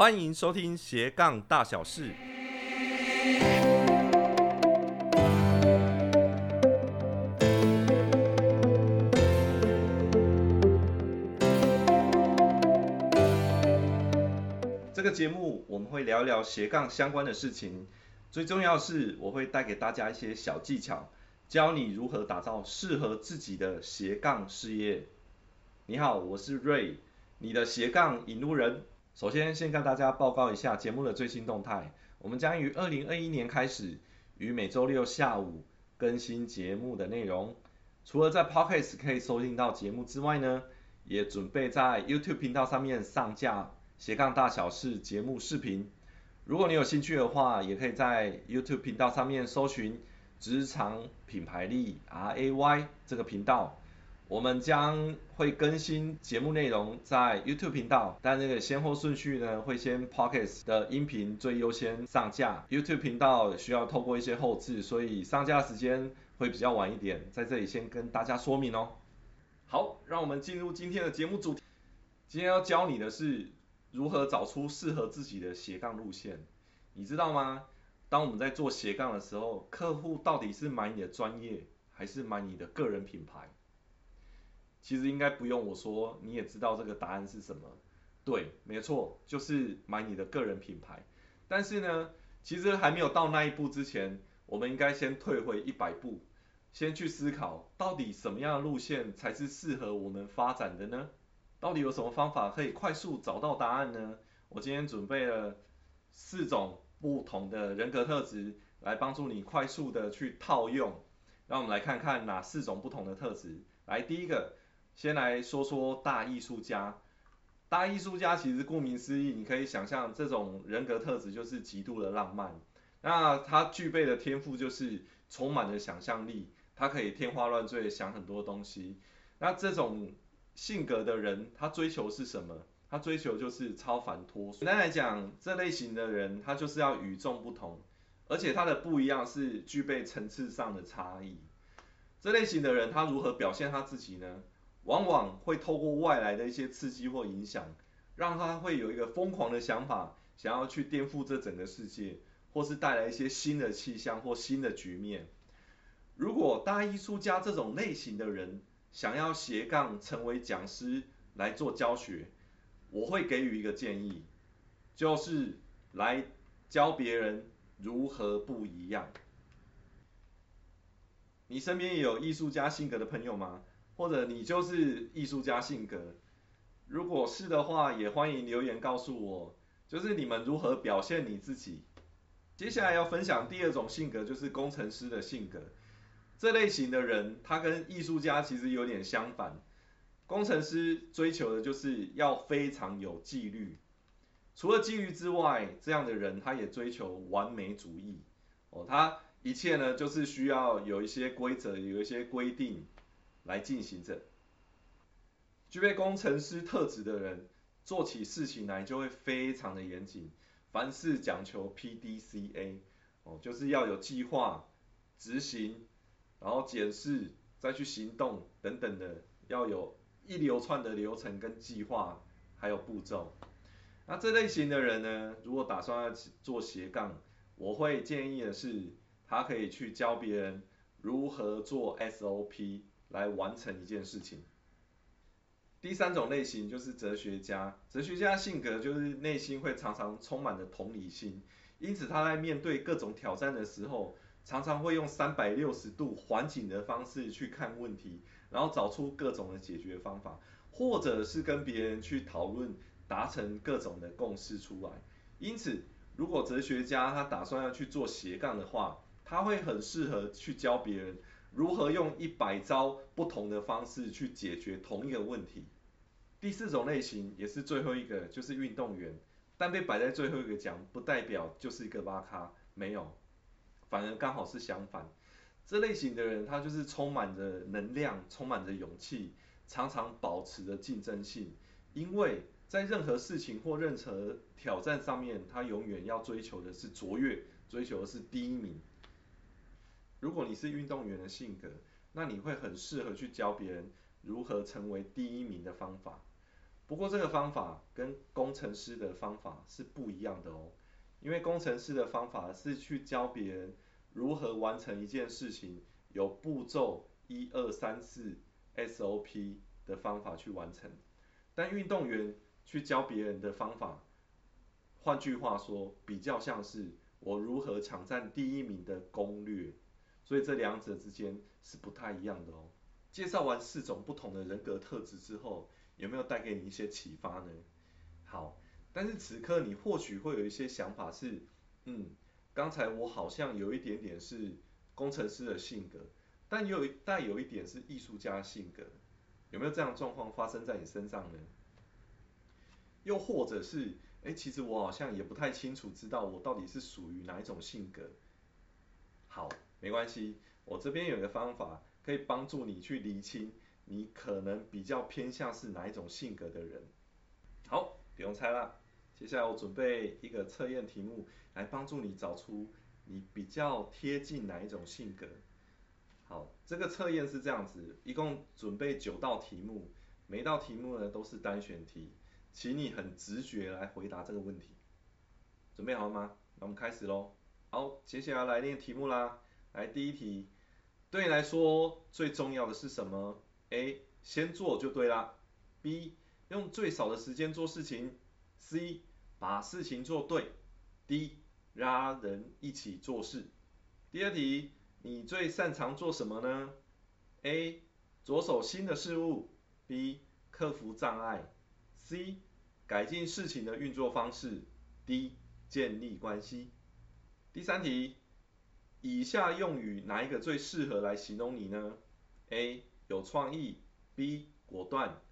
欢迎收听斜杠大小事。这个节目我们会聊聊斜杠相关的事情，最重要是我会带给大家一些小技巧，教你如何打造适合自己的斜杠事业。你好，我是瑞，你的斜杠引路人。首先，先跟大家报告一下节目的最新动态。我们将于二零二一年开始，于每周六下午更新节目的内容。除了在 Podcast 可以收听到节目之外呢，也准备在 YouTube 频道上面上架斜杠大小事节目视频。如果你有兴趣的话，也可以在 YouTube 频道上面搜寻职场品牌力 RAY 这个频道。我们将会更新节目内容在 YouTube 频道，但那个先后顺序呢，会先 Pocket 的音频最优先上架，YouTube 频道需要透过一些后置，所以上架时间会比较晚一点，在这里先跟大家说明哦。好，让我们进入今天的节目主题。今天要教你的是如何找出适合自己的斜杠路线。你知道吗？当我们在做斜杠的时候，客户到底是买你的专业，还是买你的个人品牌？其实应该不用我说，你也知道这个答案是什么。对，没错，就是买你的个人品牌。但是呢，其实还没有到那一步之前，我们应该先退回一百步，先去思考，到底什么样的路线才是适合我们发展的呢？到底有什么方法可以快速找到答案呢？我今天准备了四种不同的人格特质，来帮助你快速的去套用。让我们来看看哪四种不同的特质。来，第一个。先来说说大艺术家。大艺术家其实顾名思义，你可以想象这种人格特质就是极度的浪漫。那他具备的天赋就是充满了想象力，他可以天花乱坠想很多东西。那这种性格的人，他追求是什么？他追求就是超凡脱俗。简单来讲，这类型的人他就是要与众不同，而且他的不一样是具备层次上的差异。这类型的人他如何表现他自己呢？往往会透过外来的一些刺激或影响，让他会有一个疯狂的想法，想要去颠覆这整个世界，或是带来一些新的气象或新的局面。如果大艺术家这种类型的人想要斜杠成为讲师来做教学，我会给予一个建议，就是来教别人如何不一样。你身边也有艺术家性格的朋友吗？或者你就是艺术家性格，如果是的话，也欢迎留言告诉我，就是你们如何表现你自己。接下来要分享第二种性格，就是工程师的性格。这类型的人，他跟艺术家其实有点相反。工程师追求的就是要非常有纪律，除了纪律之外，这样的人他也追求完美主义。哦，他一切呢，就是需要有一些规则，有一些规定。来进行着。具备工程师特质的人，做起事情来就会非常的严谨，凡事讲求 P D C A，哦，就是要有计划、执行，然后检视，再去行动等等的，要有一流串的流程跟计划，还有步骤。那这类型的人呢，如果打算要做斜杠，我会建议的是，他可以去教别人如何做 S O P。来完成一件事情。第三种类型就是哲学家，哲学家性格就是内心会常常充满着同理心，因此他在面对各种挑战的时候，常常会用三百六十度环境的方式去看问题，然后找出各种的解决方法，或者是跟别人去讨论，达成各种的共识出来。因此，如果哲学家他打算要去做斜杠的话，他会很适合去教别人。如何用一百招不同的方式去解决同一个问题？第四种类型也是最后一个，就是运动员，但被摆在最后一个讲，不代表就是一个挖咖，没有，反而刚好是相反。这类型的人，他就是充满着能量，充满着勇气，常常保持着竞争性，因为在任何事情或任何挑战上面，他永远要追求的是卓越，追求的是第一名。如果你是运动员的性格，那你会很适合去教别人如何成为第一名的方法。不过这个方法跟工程师的方法是不一样的哦，因为工程师的方法是去教别人如何完成一件事情，有步骤一二三四 SOP 的方法去完成，但运动员去教别人的方法，换句话说，比较像是我如何抢占第一名的攻略，所以这两者之间是不太一样的哦。介绍完四种不同的人格特质之后，有没有带给你一些启发呢？好，但是此刻你或许会有一些想法是，嗯，刚才我好像有一点点是工程师的性格，但有带有一点是艺术家性格，有没有这样的状况发生在你身上呢？又或者是，哎，其实我好像也不太清楚知道我到底是属于哪一种性格。好，没关系，我这边有一个方法。可以帮助你去厘清你可能比较偏向是哪一种性格的人。好，不用猜啦，接下来我准备一个测验题目来帮助你找出你比较贴近哪一种性格。好，这个测验是这样子，一共准备九道题目，每道题目呢都是单选题，请你很直觉来回答这个问题。准备好了吗？那我们开始喽。好，接下来来念题目啦。来，第一题。对你来说最重要的是什么？A. 先做就对啦。B. 用最少的时间做事情。C. 把事情做对。D. 拉人一起做事。第二题，你最擅长做什么呢？A. 着手新的事物。B. 克服障碍。C. 改进事情的运作方式。D. 建立关系。第三题。以下用语哪一个最适合来形容你呢？A. 有创意，B. 果断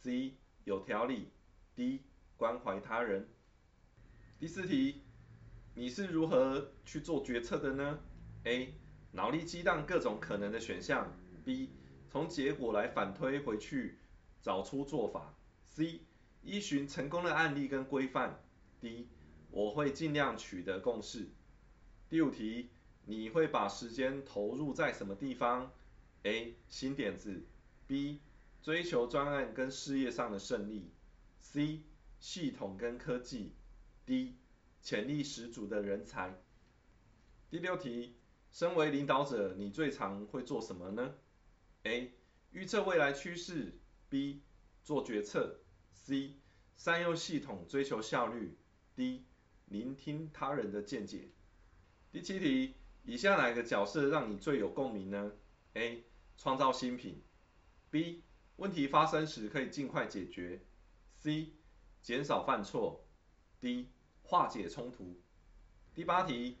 ，C. 有条理，D. 关怀他人。第四题，你是如何去做决策的呢？A. 脑力激荡各种可能的选项，B. 从结果来反推回去找出做法，C. 依循成功的案例跟规范，D. 我会尽量取得共识。第五题。你会把时间投入在什么地方？A. 新点子，B. 追求专案跟事业上的胜利，C. 系统跟科技，D. 潜力十足的人才。第六题，身为领导者，你最常会做什么呢？A. 预测未来趋势，B. 做决策，C. 善用系统追求效率，D. 聆听他人的见解。第七题。以下哪个角色让你最有共鸣呢？A. 创造新品，B. 问题发生时可以尽快解决，C. 减少犯错，D. 化解冲突。第八题，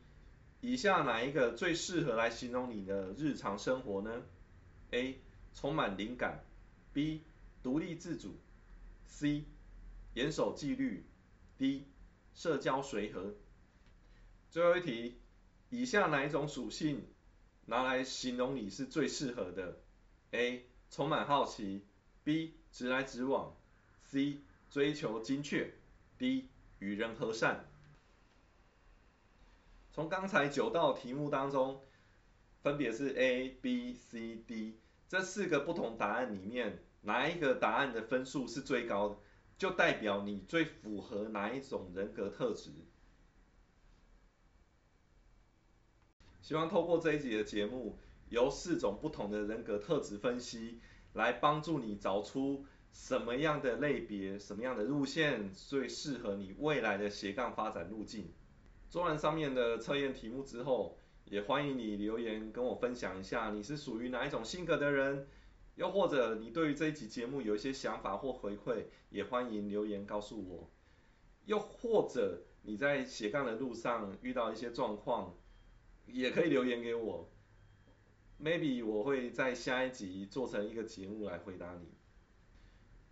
以下哪一个最适合来形容你的日常生活呢？A. 充满灵感，B. 独立自主，C. 严守纪律，D. 社交随和。最后一题。以下哪一种属性拿来形容你是最适合的？A. 充满好奇，B. 直来直往，C. 追求精确，D. 与人和善。从刚才九道题目当中，分别是 A、B、C、D 这四个不同答案里面，哪一个答案的分数是最高的，就代表你最符合哪一种人格特质。希望透过这一集的节目，由四种不同的人格特质分析，来帮助你找出什么样的类别、什么样的路线最适合你未来的斜杠发展路径。做完上面的测验题目之后，也欢迎你留言跟我分享一下你是属于哪一种性格的人，又或者你对于这一集节目有一些想法或回馈，也欢迎留言告诉我。又或者你在斜杠的路上遇到一些状况。也可以留言给我，maybe 我会在下一集做成一个节目来回答你。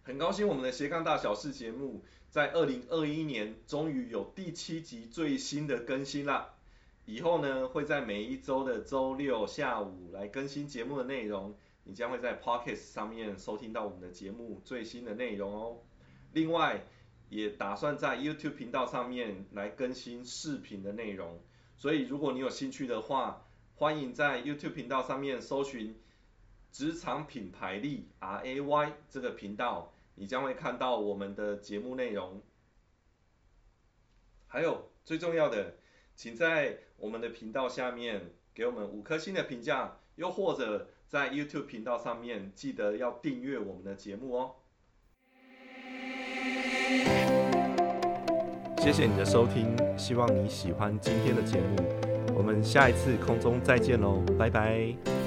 很高兴我们的斜杠大小事节目在二零二一年终于有第七集最新的更新啦。以后呢会在每一周的周六下午来更新节目的内容，你将会在 Podcast 上面收听到我们的节目最新的内容哦。另外也打算在 YouTube 频道上面来更新视频的内容。所以，如果你有兴趣的话，欢迎在 YouTube 频道上面搜寻“职场品牌力 R A Y” 这个频道，你将会看到我们的节目内容。还有最重要的，请在我们的频道下面给我们五颗星的评价，又或者在 YouTube 频道上面记得要订阅我们的节目哦。谢谢你的收听，希望你喜欢今天的节目。我们下一次空中再见喽，拜拜。